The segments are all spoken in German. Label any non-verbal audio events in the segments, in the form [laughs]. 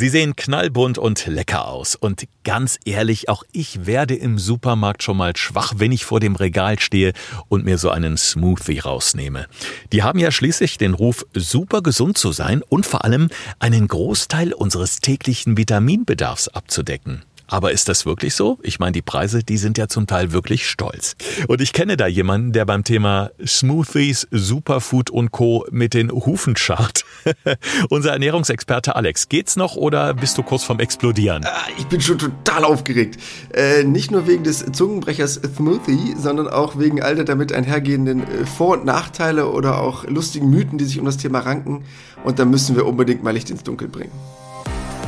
Sie sehen knallbunt und lecker aus. Und ganz ehrlich, auch ich werde im Supermarkt schon mal schwach, wenn ich vor dem Regal stehe und mir so einen Smoothie rausnehme. Die haben ja schließlich den Ruf, super gesund zu sein und vor allem einen Großteil unseres täglichen Vitaminbedarfs abzudecken. Aber ist das wirklich so? Ich meine, die Preise, die sind ja zum Teil wirklich stolz. Und ich kenne da jemanden, der beim Thema Smoothies, Superfood und Co. mit den Hufen scharrt. [laughs] Unser Ernährungsexperte Alex, geht's noch oder bist du kurz vorm Explodieren? Ah, ich bin schon total aufgeregt. Äh, nicht nur wegen des Zungenbrechers Smoothie, sondern auch wegen all der damit einhergehenden äh, Vor- und Nachteile oder auch lustigen Mythen, die sich um das Thema ranken. Und da müssen wir unbedingt mal Licht ins Dunkel bringen.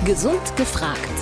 Gesund gefragt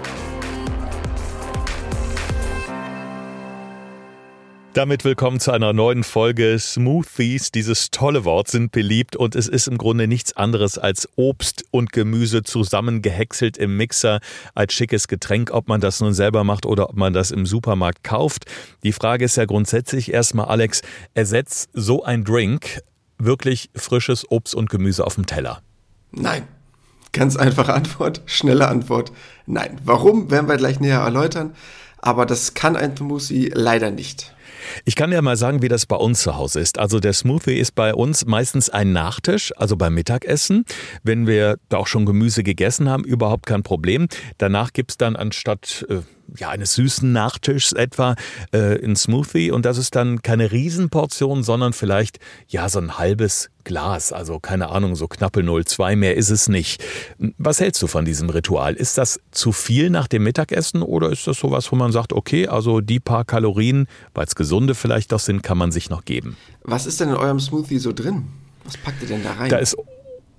Damit willkommen zu einer neuen Folge. Smoothies, dieses tolle Wort, sind beliebt und es ist im Grunde nichts anderes als Obst und Gemüse zusammengehäckselt im Mixer als schickes Getränk, ob man das nun selber macht oder ob man das im Supermarkt kauft. Die Frage ist ja grundsätzlich erstmal, Alex, ersetzt so ein Drink wirklich frisches Obst und Gemüse auf dem Teller? Nein. Ganz einfache Antwort, schnelle Antwort. Nein. Warum, werden wir gleich näher erläutern. Aber das kann ein Smoothie leider nicht. Ich kann ja mal sagen, wie das bei uns zu Hause ist. Also der Smoothie ist bei uns meistens ein Nachtisch, also beim Mittagessen. Wenn wir da auch schon Gemüse gegessen haben, überhaupt kein Problem. Danach gibt's dann anstatt äh, ja, eines süßen Nachtischs etwa äh, ein Smoothie und das ist dann keine Riesenportion, sondern vielleicht ja so ein halbes Glas, also keine Ahnung, so knappe 0,2, mehr ist es nicht. Was hältst du von diesem Ritual? Ist das zu viel nach dem Mittagessen oder ist das sowas, wo man sagt, okay, also die paar Kalorien, weil es gesunde vielleicht doch sind, kann man sich noch geben? Was ist denn in eurem Smoothie so drin? Was packt ihr denn da rein? Da ist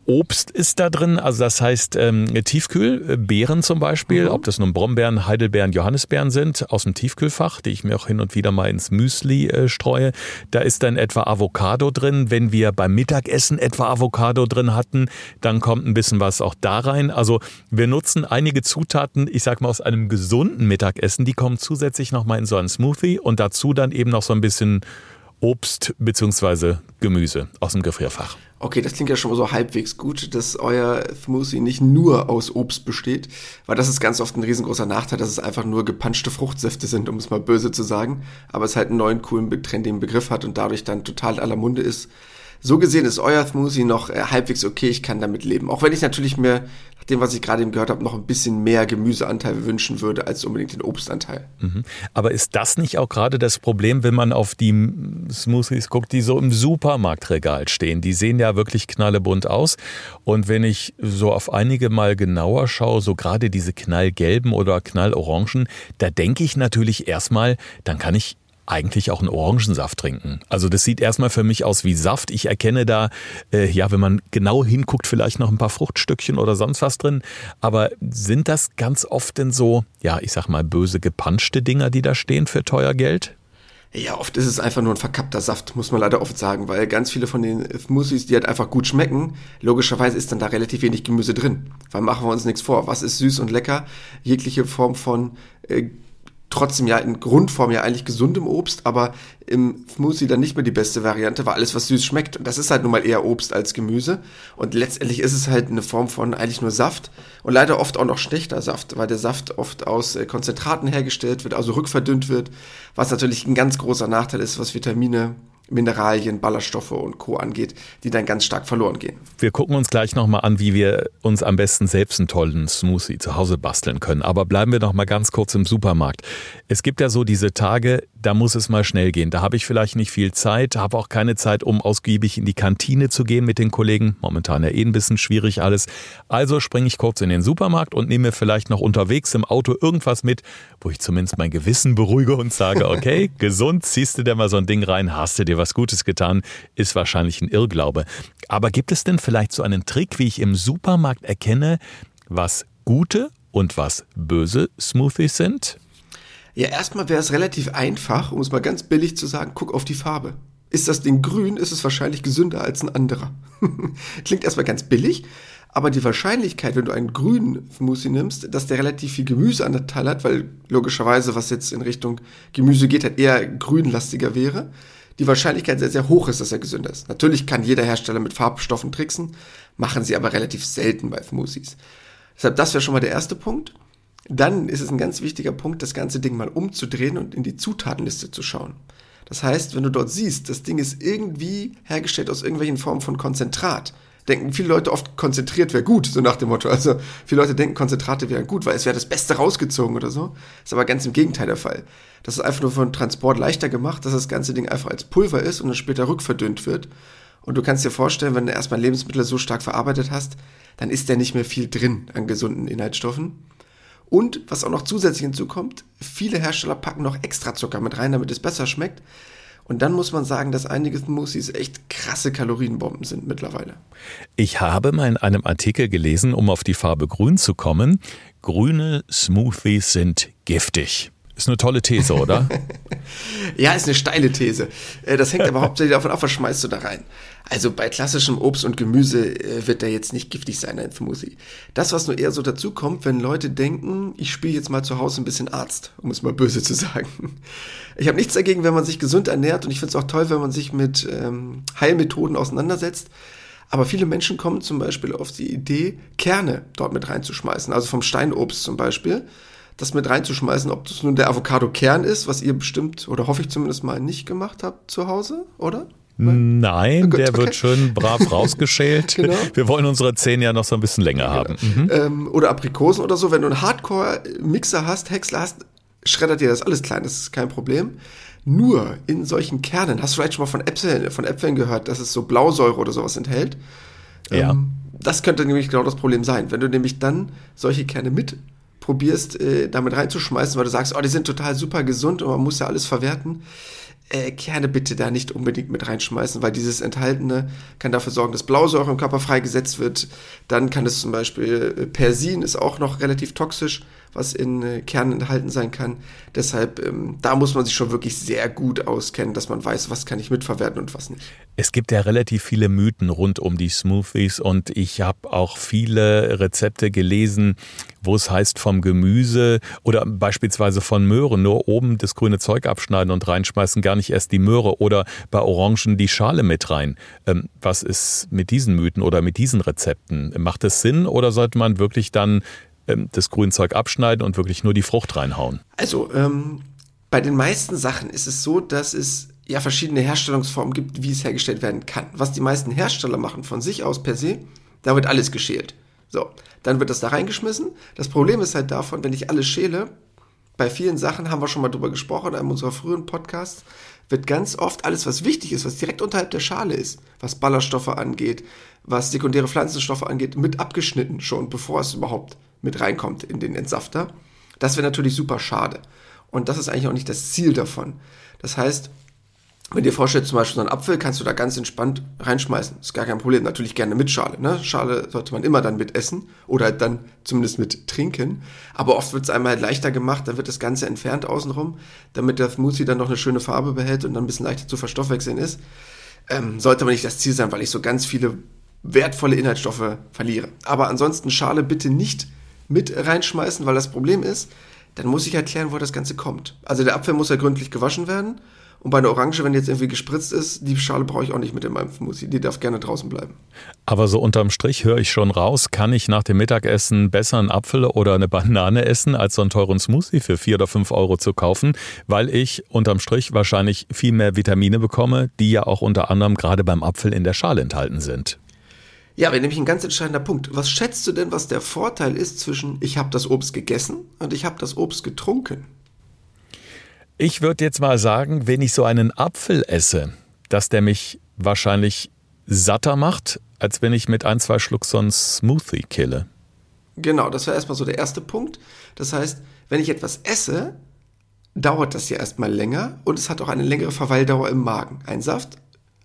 Obst ist da drin, also das heißt ähm, Tiefkühl, äh, Beeren zum Beispiel, mhm. ob das nun Brombeeren, Heidelbeeren, Johannisbeeren sind, aus dem Tiefkühlfach, die ich mir auch hin und wieder mal ins Müsli äh, streue. Da ist dann etwa Avocado drin. Wenn wir beim Mittagessen etwa Avocado drin hatten, dann kommt ein bisschen was auch da rein. Also wir nutzen einige Zutaten, ich sag mal aus einem gesunden Mittagessen, die kommen zusätzlich nochmal in so einen Smoothie und dazu dann eben noch so ein bisschen Obst beziehungsweise Gemüse aus dem Gefrierfach. Okay, das klingt ja schon mal so halbwegs gut, dass euer Smoothie nicht nur aus Obst besteht, weil das ist ganz oft ein riesengroßer Nachteil, dass es einfach nur gepanschte Fruchtsäfte sind, um es mal böse zu sagen, aber es halt einen neuen coolen trendigen Begriff hat und dadurch dann total aller Munde ist. So gesehen ist euer Smoothie noch äh, halbwegs okay, ich kann damit leben. Auch wenn ich natürlich mir, dem, was ich gerade eben gehört habe, noch ein bisschen mehr Gemüseanteil wünschen würde, als unbedingt den Obstanteil. Mhm. Aber ist das nicht auch gerade das Problem, wenn man auf die Smoothies guckt, die so im Supermarktregal stehen? Die sehen ja wirklich knallebunt aus. Und wenn ich so auf einige mal genauer schaue, so gerade diese knallgelben oder knallorangen, da denke ich natürlich erstmal, dann kann ich eigentlich auch einen Orangensaft trinken. Also das sieht erstmal für mich aus wie Saft. Ich erkenne da, äh, ja, wenn man genau hinguckt, vielleicht noch ein paar Fruchtstückchen oder sonst was drin. Aber sind das ganz oft denn so, ja, ich sag mal, böse gepanschte Dinger, die da stehen für teuer Geld? Ja, oft ist es einfach nur ein verkappter Saft, muss man leider oft sagen, weil ganz viele von den Smoothies, die halt einfach gut schmecken, logischerweise ist dann da relativ wenig Gemüse drin. Weil machen wir uns nichts vor. Was ist süß und lecker? Jegliche Form von äh, trotzdem ja in Grundform ja eigentlich gesundem Obst, aber im Smoothie dann nicht mehr die beste Variante, weil alles, was süß schmeckt, das ist halt nun mal eher Obst als Gemüse. Und letztendlich ist es halt eine Form von eigentlich nur Saft und leider oft auch noch schlechter Saft, weil der Saft oft aus äh, Konzentraten hergestellt wird, also rückverdünnt wird, was natürlich ein ganz großer Nachteil ist, was Vitamine Mineralien, Ballaststoffe und Co. angeht, die dann ganz stark verloren gehen. Wir gucken uns gleich nochmal an, wie wir uns am besten selbst einen tollen Smoothie zu Hause basteln können. Aber bleiben wir noch mal ganz kurz im Supermarkt. Es gibt ja so diese Tage, da muss es mal schnell gehen. Da habe ich vielleicht nicht viel Zeit, habe auch keine Zeit, um ausgiebig in die Kantine zu gehen mit den Kollegen. Momentan ja eh ein bisschen schwierig alles. Also springe ich kurz in den Supermarkt und nehme vielleicht noch unterwegs im Auto irgendwas mit, wo ich zumindest mein Gewissen beruhige und sage, [laughs] okay, gesund, ziehst du dir mal so ein Ding rein, hast du dir was Gutes getan, ist wahrscheinlich ein Irrglaube. Aber gibt es denn vielleicht so einen Trick, wie ich im Supermarkt erkenne, was gute und was böse Smoothies sind? Ja, erstmal wäre es relativ einfach, um es mal ganz billig zu sagen, guck auf die Farbe. Ist das Ding grün, ist es wahrscheinlich gesünder als ein anderer. [laughs] Klingt erstmal ganz billig, aber die Wahrscheinlichkeit, wenn du einen grünen Smoothie nimmst, dass der relativ viel Gemüse an der Teil hat, weil logischerweise, was jetzt in Richtung Gemüse geht, halt eher grünlastiger wäre, die Wahrscheinlichkeit sehr, sehr hoch ist, dass er gesünder ist. Natürlich kann jeder Hersteller mit Farbstoffen tricksen, machen sie aber relativ selten bei Smoothies. Deshalb, das wäre schon mal der erste Punkt. Dann ist es ein ganz wichtiger Punkt, das ganze Ding mal umzudrehen und in die Zutatenliste zu schauen. Das heißt, wenn du dort siehst, das Ding ist irgendwie hergestellt aus irgendwelchen Formen von Konzentrat, denken viele Leute oft, konzentriert wäre gut, so nach dem Motto. Also viele Leute denken, Konzentrate wären gut, weil es wäre das Beste rausgezogen oder so. Ist aber ganz im Gegenteil der Fall. Das ist einfach nur von Transport leichter gemacht, dass das ganze Ding einfach als Pulver ist und dann später rückverdünnt wird. Und du kannst dir vorstellen, wenn du erstmal Lebensmittel so stark verarbeitet hast, dann ist da nicht mehr viel drin an gesunden Inhaltsstoffen. Und was auch noch zusätzlich hinzukommt, viele Hersteller packen noch extra Zucker mit rein, damit es besser schmeckt. Und dann muss man sagen, dass einige Smoothies echt krasse Kalorienbomben sind mittlerweile. Ich habe mal in einem Artikel gelesen, um auf die Farbe grün zu kommen, grüne Smoothies sind giftig. Ist eine tolle These, oder? [laughs] ja, ist eine steile These. Äh, das hängt aber [laughs] hauptsächlich davon ab, was schmeißt du da rein. Also bei klassischem Obst und Gemüse äh, wird der jetzt nicht giftig sein, ein Smoothie. Das, was nur eher so dazu kommt, wenn Leute denken, ich spiele jetzt mal zu Hause ein bisschen Arzt, um es mal böse zu sagen. [laughs] Ich habe nichts dagegen, wenn man sich gesund ernährt und ich finde es auch toll, wenn man sich mit ähm, Heilmethoden auseinandersetzt. Aber viele Menschen kommen zum Beispiel auf die Idee, Kerne dort mit reinzuschmeißen, also vom Steinobst zum Beispiel das mit reinzuschmeißen, ob das nun der Avocado-Kern ist, was ihr bestimmt, oder hoffe ich zumindest mal, nicht gemacht habt zu Hause, oder? Nein, Gut, der okay. wird schön brav [laughs] rausgeschält. genau. Wir wollen unsere Zähne ja noch so ein bisschen länger genau. haben. Mhm. Ähm, oder Aprikosen oder so. Wenn du einen Hardcore-Mixer hast, Häcksler hast, schreddert dir das alles klein, das ist kein Problem. Nur in solchen Kernen, hast du vielleicht schon mal von Äpfeln, von Äpfeln gehört, dass es so Blausäure oder sowas enthält? Ja. Ähm, das könnte nämlich genau das Problem sein. Wenn du nämlich dann solche Kerne mit probierst, äh, damit reinzuschmeißen, weil du sagst, oh, die sind total super gesund und man muss ja alles verwerten, äh, Kerne bitte da nicht unbedingt mit reinschmeißen, weil dieses Enthaltene kann dafür sorgen, dass Blausäure im Körper freigesetzt wird. Dann kann es zum Beispiel äh, Persin ist auch noch relativ toxisch was in äh, Kernen enthalten sein kann. Deshalb, ähm, da muss man sich schon wirklich sehr gut auskennen, dass man weiß, was kann ich mitverwerten und was nicht. Es gibt ja relativ viele Mythen rund um die Smoothies und ich habe auch viele Rezepte gelesen, wo es heißt vom Gemüse oder beispielsweise von Möhren nur oben das grüne Zeug abschneiden und reinschmeißen, gar nicht erst die Möhre oder bei Orangen die Schale mit rein. Ähm, was ist mit diesen Mythen oder mit diesen Rezepten? Macht es Sinn oder sollte man wirklich dann ähm, das Grünzeug abschneiden und wirklich nur die Frucht reinhauen? Also, ähm, bei den meisten Sachen ist es so, dass es ja verschiedene Herstellungsformen gibt, wie es hergestellt werden kann. Was die meisten Hersteller machen von sich aus per se, da wird alles geschält. So, dann wird das da reingeschmissen. Das Problem ist halt davon, wenn ich alles schäle, bei vielen Sachen haben wir schon mal drüber gesprochen in einem unserer früheren Podcasts, wird ganz oft alles, was wichtig ist, was direkt unterhalb der Schale ist, was Ballaststoffe angeht, was sekundäre Pflanzenstoffe angeht, mit abgeschnitten schon, bevor es überhaupt mit reinkommt in den Entsafter. Das wäre natürlich super schade. Und das ist eigentlich auch nicht das Ziel davon. Das heißt, wenn dir vorstellst, zum Beispiel so einen Apfel, kannst du da ganz entspannt reinschmeißen. Ist gar kein Problem. Natürlich gerne mit Schale. Ne? Schale sollte man immer dann mit essen oder dann zumindest mit trinken. Aber oft wird es einmal halt leichter gemacht, dann wird das Ganze entfernt außenrum, damit der Smoothie dann noch eine schöne Farbe behält und dann ein bisschen leichter zu verstoffwechseln ist. Ähm, sollte aber nicht das Ziel sein, weil ich so ganz viele wertvolle Inhaltsstoffe verliere. Aber ansonsten Schale bitte nicht mit reinschmeißen, weil das Problem ist, dann muss ich erklären, wo das Ganze kommt. Also der Apfel muss ja gründlich gewaschen werden. Und bei einer Orange, wenn die jetzt irgendwie gespritzt ist, die Schale brauche ich auch nicht mit in meinem Smoothie. Die darf gerne draußen bleiben. Aber so unterm Strich höre ich schon raus, kann ich nach dem Mittagessen besser einen Apfel oder eine Banane essen, als so einen teuren Smoothie für vier oder fünf Euro zu kaufen, weil ich unterm Strich wahrscheinlich viel mehr Vitamine bekomme, die ja auch unter anderem gerade beim Apfel in der Schale enthalten sind. Ja, wäre nämlich ein ganz entscheidender Punkt. Was schätzt du denn, was der Vorteil ist zwischen ich habe das Obst gegessen und ich habe das Obst getrunken? Ich würde jetzt mal sagen, wenn ich so einen Apfel esse, dass der mich wahrscheinlich satter macht, als wenn ich mit ein, zwei Schluck so einen Smoothie kille. Genau, das wäre erstmal so der erste Punkt. Das heißt, wenn ich etwas esse, dauert das ja erstmal länger und es hat auch eine längere Verweildauer im Magen. Ein Saft,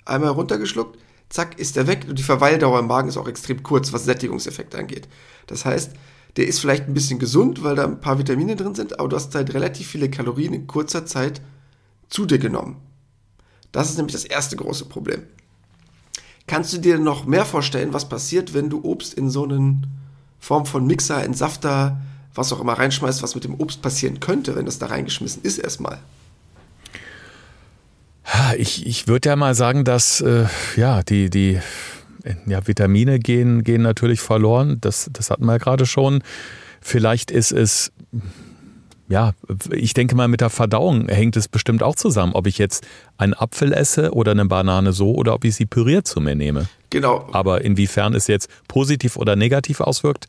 einmal runtergeschluckt, zack, ist er weg und die Verweildauer im Magen ist auch extrem kurz, was Sättigungseffekt angeht. Das heißt, der ist vielleicht ein bisschen gesund, weil da ein paar Vitamine drin sind, aber du hast halt relativ viele Kalorien in kurzer Zeit zu dir genommen. Das ist nämlich das erste große Problem. Kannst du dir noch mehr vorstellen, was passiert, wenn du Obst in so eine Form von Mixer, Entsafter, was auch immer reinschmeißt, was mit dem Obst passieren könnte, wenn das da reingeschmissen ist erstmal? Ich, ich würde ja mal sagen, dass äh, ja, die, die ja, Vitamine gehen, gehen natürlich verloren. Das, das hatten wir ja gerade schon. Vielleicht ist es ja, ich denke mal, mit der Verdauung hängt es bestimmt auch zusammen, ob ich jetzt einen Apfel esse oder eine Banane so oder ob ich sie püriert zu mir nehme. Genau. Aber inwiefern es jetzt positiv oder negativ auswirkt,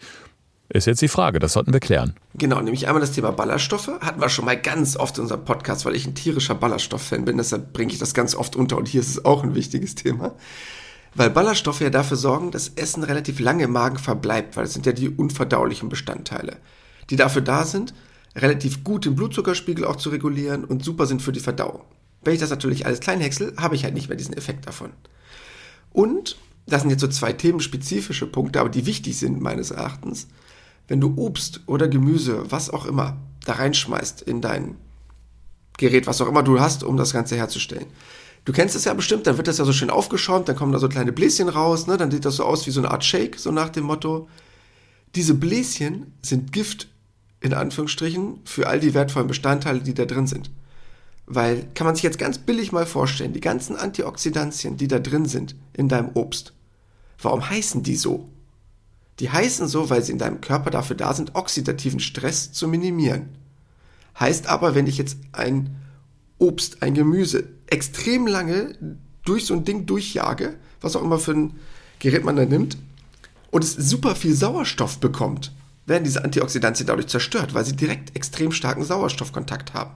ist jetzt die Frage. Das sollten wir klären. Genau, nämlich einmal das Thema Ballaststoffe. Hatten wir schon mal ganz oft in unserem Podcast, weil ich ein tierischer Ballaststofffan bin. Deshalb bringe ich das ganz oft unter und hier ist es auch ein wichtiges Thema. Weil Ballaststoffe ja dafür sorgen, dass Essen relativ lange im Magen verbleibt, weil es sind ja die unverdaulichen Bestandteile, die dafür da sind, relativ gut den Blutzuckerspiegel auch zu regulieren und super sind für die Verdauung. Wenn ich das natürlich alles klein häcksel, habe ich halt nicht mehr diesen Effekt davon. Und, das sind jetzt so zwei themenspezifische Punkte, aber die wichtig sind meines Erachtens, wenn du Obst oder Gemüse, was auch immer, da reinschmeißt in dein Gerät, was auch immer du hast, um das Ganze herzustellen. Du kennst es ja bestimmt, dann wird das ja so schön aufgeschäumt, dann kommen da so kleine Bläschen raus, ne? dann sieht das so aus wie so eine Art Shake, so nach dem Motto. Diese Bläschen sind Gift in Anführungsstrichen, für all die wertvollen Bestandteile, die da drin sind. Weil, kann man sich jetzt ganz billig mal vorstellen, die ganzen Antioxidantien, die da drin sind in deinem Obst, warum heißen die so? Die heißen so, weil sie in deinem Körper dafür da sind, oxidativen Stress zu minimieren. Heißt aber, wenn ich jetzt ein Obst, ein Gemüse extrem lange durch so ein Ding durchjage, was auch immer für ein Gerät man da nimmt, und es super viel Sauerstoff bekommt, werden diese Antioxidantien dadurch zerstört, weil sie direkt extrem starken Sauerstoffkontakt haben.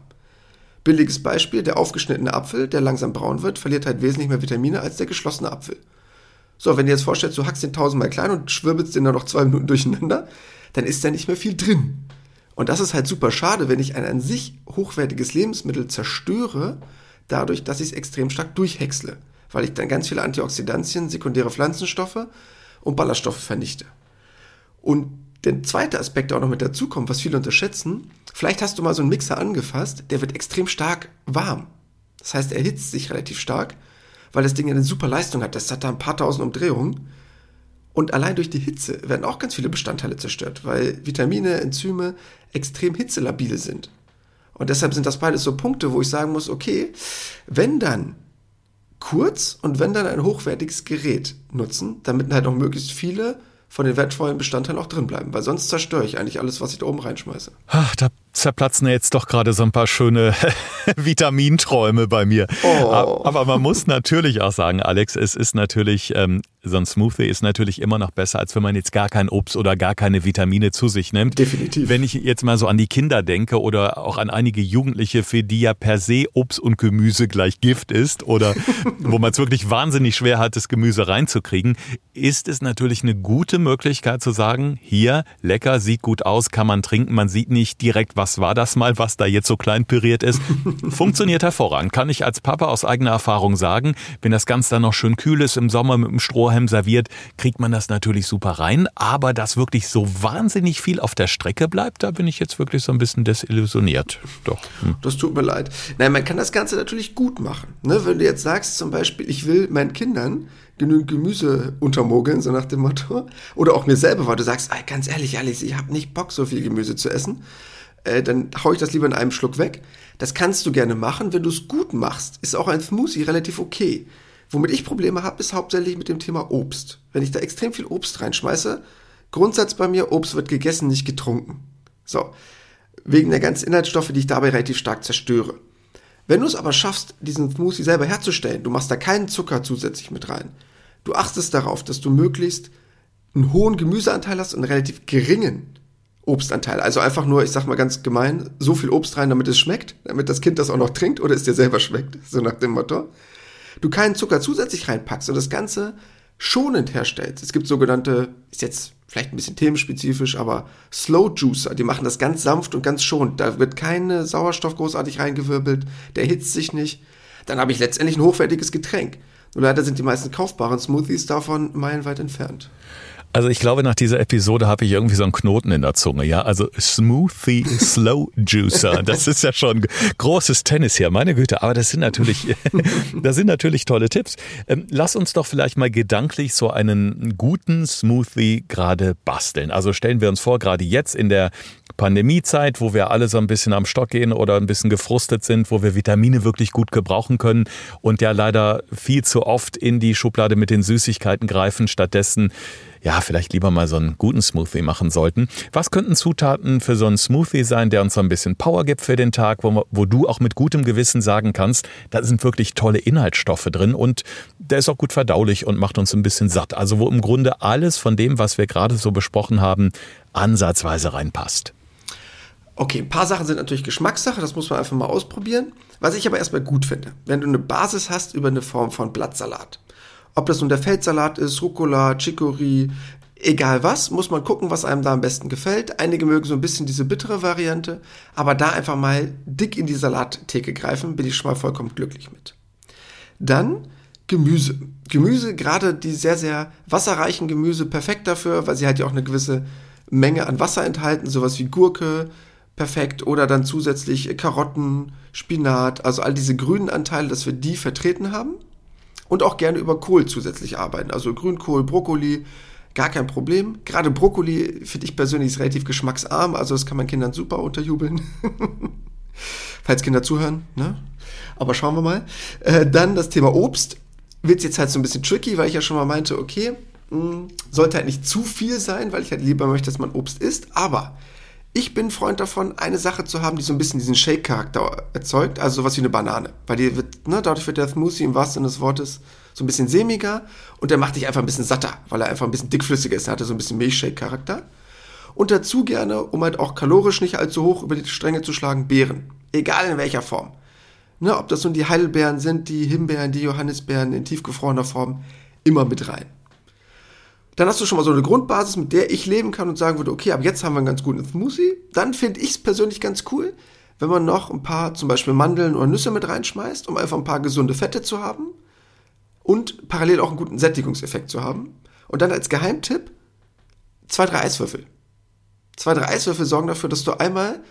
Billiges Beispiel, der aufgeschnittene Apfel, der langsam braun wird, verliert halt wesentlich mehr Vitamine als der geschlossene Apfel. So, wenn du jetzt vorstellst, du hackst den tausendmal klein und schwirbelst den dann noch zwei Minuten durcheinander, dann ist da nicht mehr viel drin. Und das ist halt super schade, wenn ich ein an sich hochwertiges Lebensmittel zerstöre, dadurch, dass ich es extrem stark durchhäcksle, weil ich dann ganz viele Antioxidantien, sekundäre Pflanzenstoffe und Ballaststoffe vernichte. Und der zweite Aspekt, der auch noch mit dazukommt, was viele unterschätzen, vielleicht hast du mal so einen Mixer angefasst, der wird extrem stark warm. Das heißt, er erhitzt sich relativ stark, weil das Ding eine super Leistung hat. Das hat da ein paar tausend Umdrehungen. Und allein durch die Hitze werden auch ganz viele Bestandteile zerstört, weil Vitamine, Enzyme extrem hitzelabile sind. Und deshalb sind das beides so Punkte, wo ich sagen muss, okay, wenn dann kurz und wenn dann ein hochwertiges Gerät nutzen, damit halt auch möglichst viele von den wertvollen Bestandteilen auch drin bleiben, weil sonst zerstöre ich eigentlich alles, was ich da oben reinschmeiße. Ach, da zerplatzen jetzt doch gerade so ein paar schöne [laughs] Vitaminträume bei mir. Oh. Aber man muss natürlich auch sagen, Alex, es ist natürlich ähm, so ein Smoothie ist natürlich immer noch besser, als wenn man jetzt gar kein Obst oder gar keine Vitamine zu sich nimmt. Definitiv. Wenn ich jetzt mal so an die Kinder denke oder auch an einige Jugendliche, für die ja per se Obst und Gemüse gleich Gift ist oder [laughs] wo man es wirklich wahnsinnig schwer hat, das Gemüse reinzukriegen, ist es natürlich eine gute Möglichkeit zu sagen, hier, lecker, sieht gut aus, kann man trinken, man sieht nicht direkt, was war das mal, was da jetzt so klein püriert ist. [laughs] Funktioniert hervorragend, kann ich als Papa aus eigener Erfahrung sagen. Wenn das Ganze dann noch schön kühl ist im Sommer mit dem Stroh Strohhalm serviert, kriegt man das natürlich super rein. Aber dass wirklich so wahnsinnig viel auf der Strecke bleibt, da bin ich jetzt wirklich so ein bisschen desillusioniert. Doch. Hm. Das tut mir leid. Nein, man kann das Ganze natürlich gut machen. Ne? Wenn du jetzt sagst zum Beispiel, ich will meinen Kindern genügend Gemüse untermogeln, so nach dem Motto. Oder auch mir selber, weil du sagst, ganz ehrlich, Alice, ich habe nicht Bock, so viel Gemüse zu essen. Äh, dann hau ich das lieber in einem Schluck weg. Das kannst du gerne machen, wenn du es gut machst. Ist auch ein Smoothie relativ okay. Womit ich Probleme habe, ist hauptsächlich mit dem Thema Obst. Wenn ich da extrem viel Obst reinschmeiße, Grundsatz bei mir, Obst wird gegessen, nicht getrunken. So. Wegen der ganzen Inhaltsstoffe, die ich dabei relativ stark zerstöre. Wenn du es aber schaffst, diesen Smoothie selber herzustellen, du machst da keinen Zucker zusätzlich mit rein. Du achtest darauf, dass du möglichst einen hohen Gemüseanteil hast und einen relativ geringen Obstanteil. Also einfach nur, ich sag mal ganz gemein, so viel Obst rein, damit es schmeckt, damit das Kind das auch noch trinkt oder es dir selber schmeckt, so nach dem Motto du keinen Zucker zusätzlich reinpackst und das Ganze schonend herstellst. Es gibt sogenannte, ist jetzt vielleicht ein bisschen themenspezifisch, aber Slow Juicer, die machen das ganz sanft und ganz schonend. Da wird kein Sauerstoff großartig reingewirbelt, der hitzt sich nicht. Dann habe ich letztendlich ein hochwertiges Getränk. Nur leider sind die meisten kaufbaren Smoothies davon meilenweit entfernt. Also ich glaube, nach dieser Episode habe ich irgendwie so einen Knoten in der Zunge, ja. Also Smoothie Slow Juicer. [laughs] Das ist ja schon großes Tennis hier, meine Güte. Aber das sind natürlich, [laughs] das sind natürlich tolle Tipps. Ähm, lass uns doch vielleicht mal gedanklich so einen guten Smoothie gerade basteln. Also stellen wir uns vor, gerade jetzt in der Pandemiezeit, wo wir alle so ein bisschen am Stock gehen oder ein bisschen gefrustet sind, wo wir Vitamine wirklich gut gebrauchen können und ja leider viel zu oft in die Schublade mit den Süßigkeiten greifen, stattdessen ja, vielleicht lieber mal so einen guten Smoothie machen sollten. Was könnten Zutaten für so einen Smoothie sein, der uns so ein bisschen Power gibt für den Tag, wo, wo du auch mit gutem Gewissen sagen kannst, da sind wirklich tolle Inhaltsstoffe drin und der ist auch gut verdaulich und macht uns ein bisschen satt. Also wo im Grunde alles von dem, was wir gerade so besprochen haben, ansatzweise reinpasst. Okay, ein paar Sachen sind natürlich Geschmackssache, das muss man einfach mal ausprobieren. Was ich aber erstmal gut finde, wenn du eine Basis hast über eine Form von Blattsalat. Ob das nun der Feldsalat ist, Rucola, Chicory, egal was, muss man gucken, was einem da am besten gefällt. Einige mögen so ein bisschen diese bittere Variante, aber da einfach mal dick in die Salattheke greifen, bin ich schon mal vollkommen glücklich mit. Dann Gemüse. Gemüse, gerade die sehr, sehr wasserreichen Gemüse, perfekt dafür, weil sie halt ja auch eine gewisse Menge an Wasser enthalten, sowas wie Gurke, perfekt. Oder dann zusätzlich Karotten, Spinat, also all diese grünen Anteile, dass wir die vertreten haben. Und auch gerne über Kohl zusätzlich arbeiten. Also Grünkohl, Brokkoli, gar kein Problem. Gerade Brokkoli finde ich persönlich ist relativ geschmacksarm, also das kann man Kindern super unterjubeln. [laughs] Falls Kinder zuhören, ne? Aber schauen wir mal. Äh, dann das Thema Obst. Wird jetzt halt so ein bisschen tricky, weil ich ja schon mal meinte, okay, mh, hm, sollte halt nicht zu viel sein, weil ich halt lieber möchte, dass man Obst isst. Aber ich bin Freund davon, eine Sache zu haben, die so ein bisschen diesen Shake-Charakter erzeugt, also sowas wie eine Banane. Weil die wird, ne, dadurch wird der Smoothie im wahrsten Sinne des Wortes so ein bisschen sämiger und der macht dich einfach ein bisschen satter, weil er einfach ein bisschen dickflüssiger ist. Er hatte so ein bisschen Milchshake-Charakter. Und dazu gerne, um halt auch kalorisch nicht allzu hoch über die Stränge zu schlagen, Beeren. Egal in welcher Form. Ne, ob das nun die Heidelbeeren sind, die Himbeeren, die Johannisbeeren in tiefgefrorener Form, immer mit rein dann hast du schon mal so eine Grundbasis, mit der ich leben kann und sagen würde, okay, ab jetzt haben wir einen ganz guten Smoothie. Dann finde ich es persönlich ganz cool, wenn man noch ein paar zum Beispiel Mandeln oder Nüsse mit reinschmeißt, um einfach ein paar gesunde Fette zu haben und parallel auch einen guten Sättigungseffekt zu haben. Und dann als Geheimtipp zwei, drei Eiswürfel. Zwei, drei Eiswürfel sorgen dafür, dass du einmal,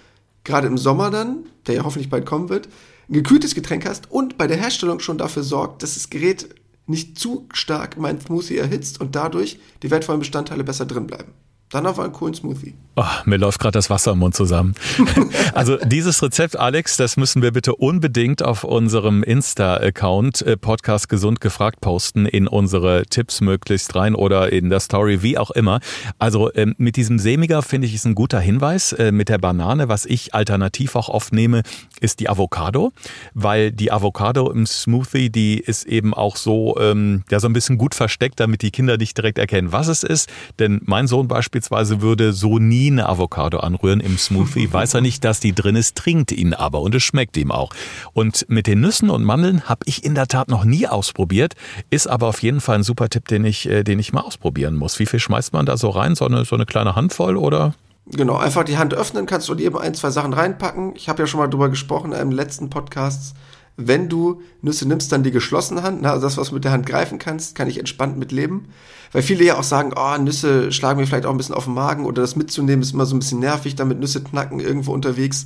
gerade im Sommer dann, der ja hoffentlich bald kommen wird, ein gekühltes Getränk hast und bei der Herstellung schon dafür sorgt, dass das Gerät nicht zu stark mein Smoothie erhitzt und dadurch die wertvollen Bestandteile besser drin bleiben. Dann auf einen coolen Smoothie. Oh, mir läuft gerade das Wasser im Mund zusammen. [laughs] also dieses Rezept, Alex, das müssen wir bitte unbedingt auf unserem Insta-Account äh, Podcast Gesund gefragt posten, in unsere Tipps möglichst rein oder in der Story, wie auch immer. Also ähm, mit diesem Sämiger finde ich ist ein guter Hinweis. Äh, mit der Banane, was ich alternativ auch oft nehme, ist die Avocado, weil die Avocado im Smoothie, die ist eben auch so, ähm, ja, so ein bisschen gut versteckt, damit die Kinder nicht direkt erkennen, was es ist. Denn mein Sohn beispielsweise beispielsweise würde so nie eine Avocado anrühren im Smoothie, [laughs] weiß er nicht, dass die drin ist, trinkt ihn aber und es schmeckt ihm auch. Und mit den Nüssen und Mandeln habe ich in der Tat noch nie ausprobiert, ist aber auf jeden Fall ein super Tipp, den ich, äh, den ich mal ausprobieren muss. Wie viel schmeißt man da so rein? So eine, so eine kleine Handvoll oder? Genau, einfach die Hand öffnen, kannst du dir ein, zwei Sachen reinpacken. Ich habe ja schon mal drüber gesprochen im letzten Podcast wenn du Nüsse nimmst, dann die geschlossene Hand, also das, was du mit der Hand greifen kannst, kann ich entspannt mit leben. Weil viele ja auch sagen, oh, Nüsse schlagen mir vielleicht auch ein bisschen auf den Magen oder das mitzunehmen ist immer so ein bisschen nervig, damit Nüsse knacken irgendwo unterwegs.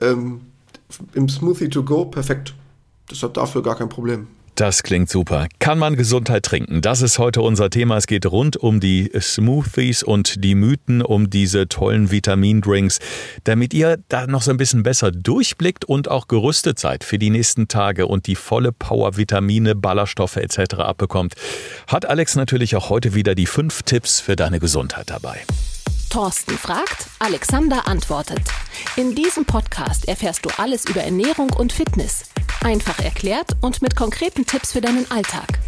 Ähm, Im Smoothie to go, perfekt. Deshalb dafür gar kein Problem. Das klingt super. Kann man Gesundheit trinken? Das ist heute unser Thema. Es geht rund um die Smoothies und die Mythen um diese tollen Vitamindrinks, damit ihr da noch so ein bisschen besser durchblickt und auch gerüstet seid für die nächsten Tage und die volle Power Vitamine, Ballaststoffe etc. abbekommt. Hat Alex natürlich auch heute wieder die fünf Tipps für deine Gesundheit dabei. Thorsten fragt, Alexander antwortet. In diesem Podcast erfährst du alles über Ernährung und Fitness. Einfach erklärt und mit konkreten Tipps für deinen Alltag.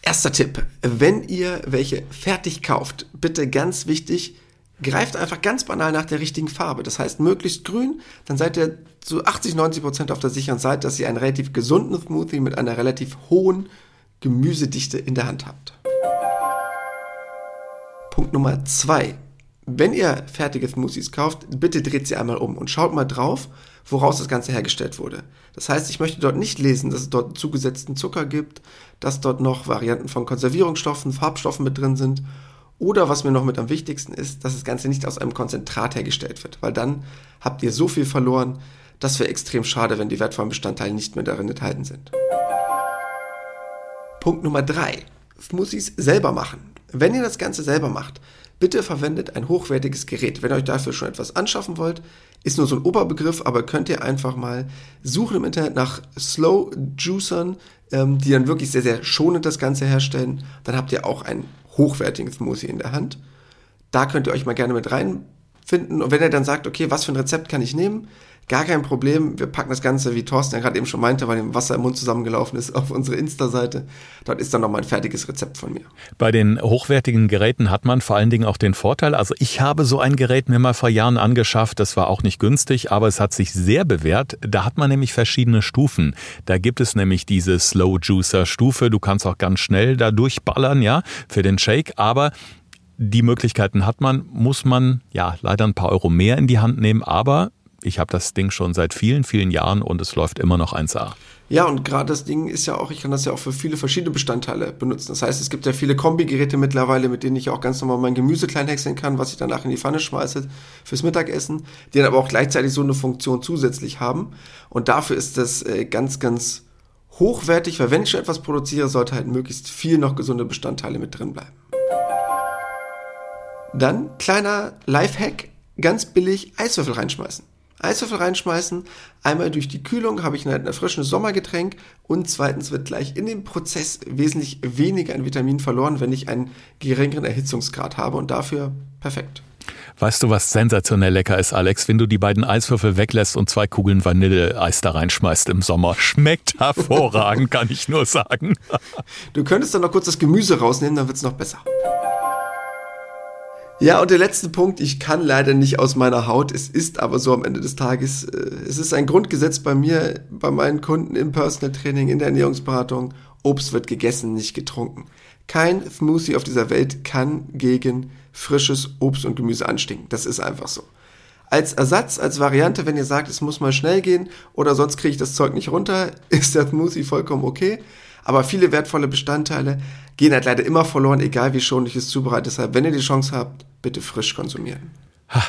Erster Tipp, wenn ihr welche fertig kauft, bitte ganz wichtig, greift einfach ganz banal nach der richtigen Farbe. Das heißt, möglichst grün, dann seid ihr zu 80, 90 Prozent auf der sicheren Seite, dass ihr einen relativ gesunden Smoothie mit einer relativ hohen Gemüsedichte in der Hand habt. Punkt Nummer zwei. wenn ihr fertige Smoothies kauft, bitte dreht sie einmal um und schaut mal drauf, woraus das Ganze hergestellt wurde. Das heißt, ich möchte dort nicht lesen, dass es dort zugesetzten Zucker gibt, dass dort noch Varianten von Konservierungsstoffen, Farbstoffen mit drin sind oder was mir noch mit am wichtigsten ist, dass das Ganze nicht aus einem Konzentrat hergestellt wird, weil dann habt ihr so viel verloren, das wäre extrem schade, wenn die wertvollen Bestandteile nicht mehr darin enthalten sind. Punkt Nummer drei: Smoothies selber machen. Wenn ihr das Ganze selber macht, Bitte verwendet ein hochwertiges Gerät. Wenn ihr euch dafür schon etwas anschaffen wollt, ist nur so ein Oberbegriff, aber könnt ihr einfach mal suchen im Internet nach Slow Juicern, ähm, die dann wirklich sehr, sehr schonend das Ganze herstellen. Dann habt ihr auch ein hochwertiges Smoothie in der Hand. Da könnt ihr euch mal gerne mit reinfinden. Und wenn ihr dann sagt, okay, was für ein Rezept kann ich nehmen, Gar kein Problem. Wir packen das Ganze, wie Thorsten ja gerade eben schon meinte, weil dem Wasser im Mund zusammengelaufen ist, auf unsere Insta-Seite. Dort ist dann nochmal ein fertiges Rezept von mir. Bei den hochwertigen Geräten hat man vor allen Dingen auch den Vorteil, also ich habe so ein Gerät mir mal vor Jahren angeschafft, das war auch nicht günstig, aber es hat sich sehr bewährt. Da hat man nämlich verschiedene Stufen. Da gibt es nämlich diese Slow Juicer Stufe. Du kannst auch ganz schnell da durchballern, ja, für den Shake, aber die Möglichkeiten hat man, muss man ja leider ein paar Euro mehr in die Hand nehmen, aber ich habe das Ding schon seit vielen, vielen Jahren und es läuft immer noch 1A. Ja, und gerade das Ding ist ja auch, ich kann das ja auch für viele verschiedene Bestandteile benutzen. Das heißt, es gibt ja viele Kombigeräte mittlerweile, mit denen ich auch ganz normal mein Gemüse klein häckseln kann, was ich danach in die Pfanne schmeiße fürs Mittagessen, die dann aber auch gleichzeitig so eine Funktion zusätzlich haben. Und dafür ist das äh, ganz, ganz hochwertig, weil wenn ich schon etwas produziere, sollte halt möglichst viel noch gesunde Bestandteile mit drin bleiben. Dann kleiner Lifehack, ganz billig Eiswürfel reinschmeißen. Eiswürfel reinschmeißen. Einmal durch die Kühlung habe ich ein erfrischendes Sommergetränk und zweitens wird gleich in dem Prozess wesentlich weniger an Vitamin verloren, wenn ich einen geringeren Erhitzungsgrad habe und dafür perfekt. Weißt du, was sensationell lecker ist, Alex? Wenn du die beiden Eiswürfel weglässt und zwei Kugeln Vanilleeis da reinschmeißt im Sommer. Schmeckt hervorragend, [laughs] kann ich nur sagen. Du könntest dann noch kurz das Gemüse rausnehmen, dann wird es noch besser. Ja, und der letzte Punkt, ich kann leider nicht aus meiner Haut, es ist aber so am Ende des Tages, äh, es ist ein Grundgesetz bei mir, bei meinen Kunden im Personal Training, in der Ernährungsberatung, Obst wird gegessen, nicht getrunken. Kein Smoothie auf dieser Welt kann gegen frisches Obst und Gemüse anstinken. Das ist einfach so. Als Ersatz, als Variante, wenn ihr sagt, es muss mal schnell gehen oder sonst kriege ich das Zeug nicht runter, [laughs] ist der Smoothie vollkommen okay. Aber viele wertvolle Bestandteile gehen halt leider immer verloren, egal wie schonlich es zubereitet. Deshalb, wenn ihr die Chance habt, bitte frisch konsumieren.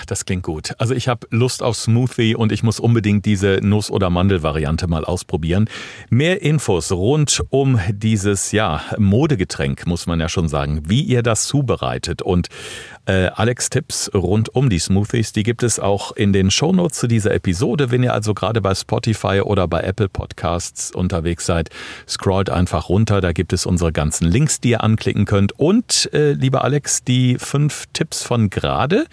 Das klingt gut. Also ich habe Lust auf Smoothie und ich muss unbedingt diese Nuss- oder Mandelvariante mal ausprobieren. Mehr Infos rund um dieses ja Modegetränk muss man ja schon sagen, wie ihr das zubereitet und äh, Alex Tipps rund um die Smoothies, die gibt es auch in den Shownotes zu dieser Episode. Wenn ihr also gerade bei Spotify oder bei Apple Podcasts unterwegs seid, scrollt einfach runter. Da gibt es unsere ganzen Links, die ihr anklicken könnt. Und äh, lieber Alex, die fünf Tipps von gerade,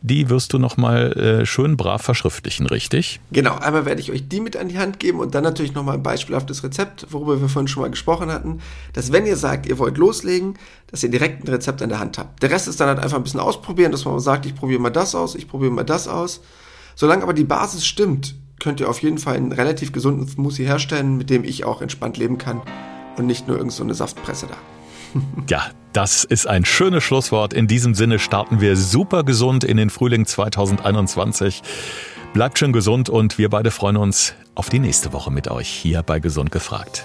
die wirst du nochmal äh, schön brav verschriftlichen, richtig? Genau, einmal werde ich euch die mit an die Hand geben und dann natürlich nochmal ein beispielhaftes Rezept, worüber wir vorhin schon mal gesprochen hatten, dass wenn ihr sagt, ihr wollt loslegen, dass ihr direkt ein Rezept an der Hand habt. Der Rest ist dann halt einfach ein bisschen ausprobieren, dass man sagt, ich probiere mal das aus, ich probiere mal das aus. Solange aber die Basis stimmt, könnt ihr auf jeden Fall einen relativ gesunden Smoothie herstellen, mit dem ich auch entspannt leben kann und nicht nur irgend so eine Saftpresse da. [laughs] Ja, das ist ein schönes Schlusswort. In diesem Sinne starten wir super gesund in den Frühling 2021. Bleibt schön gesund und wir beide freuen uns auf die nächste Woche mit euch hier bei Gesund gefragt.